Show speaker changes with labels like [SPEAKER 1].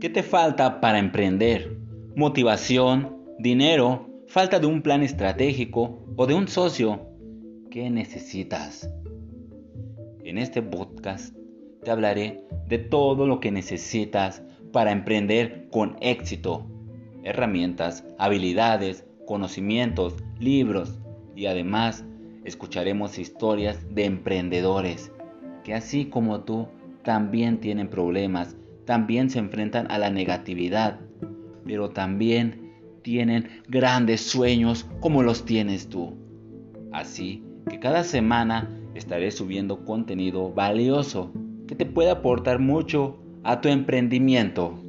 [SPEAKER 1] ¿Qué te falta para emprender? ¿Motivación? ¿Dinero? ¿Falta de un plan estratégico o de un socio? ¿Qué necesitas? En este podcast te hablaré de todo lo que necesitas para emprender con éxito. Herramientas, habilidades, conocimientos, libros y además escucharemos historias de emprendedores que así como tú también tienen problemas también se enfrentan a la negatividad, pero también tienen grandes sueños como los tienes tú. Así que cada semana estaré subiendo contenido valioso que te pueda aportar mucho a tu emprendimiento.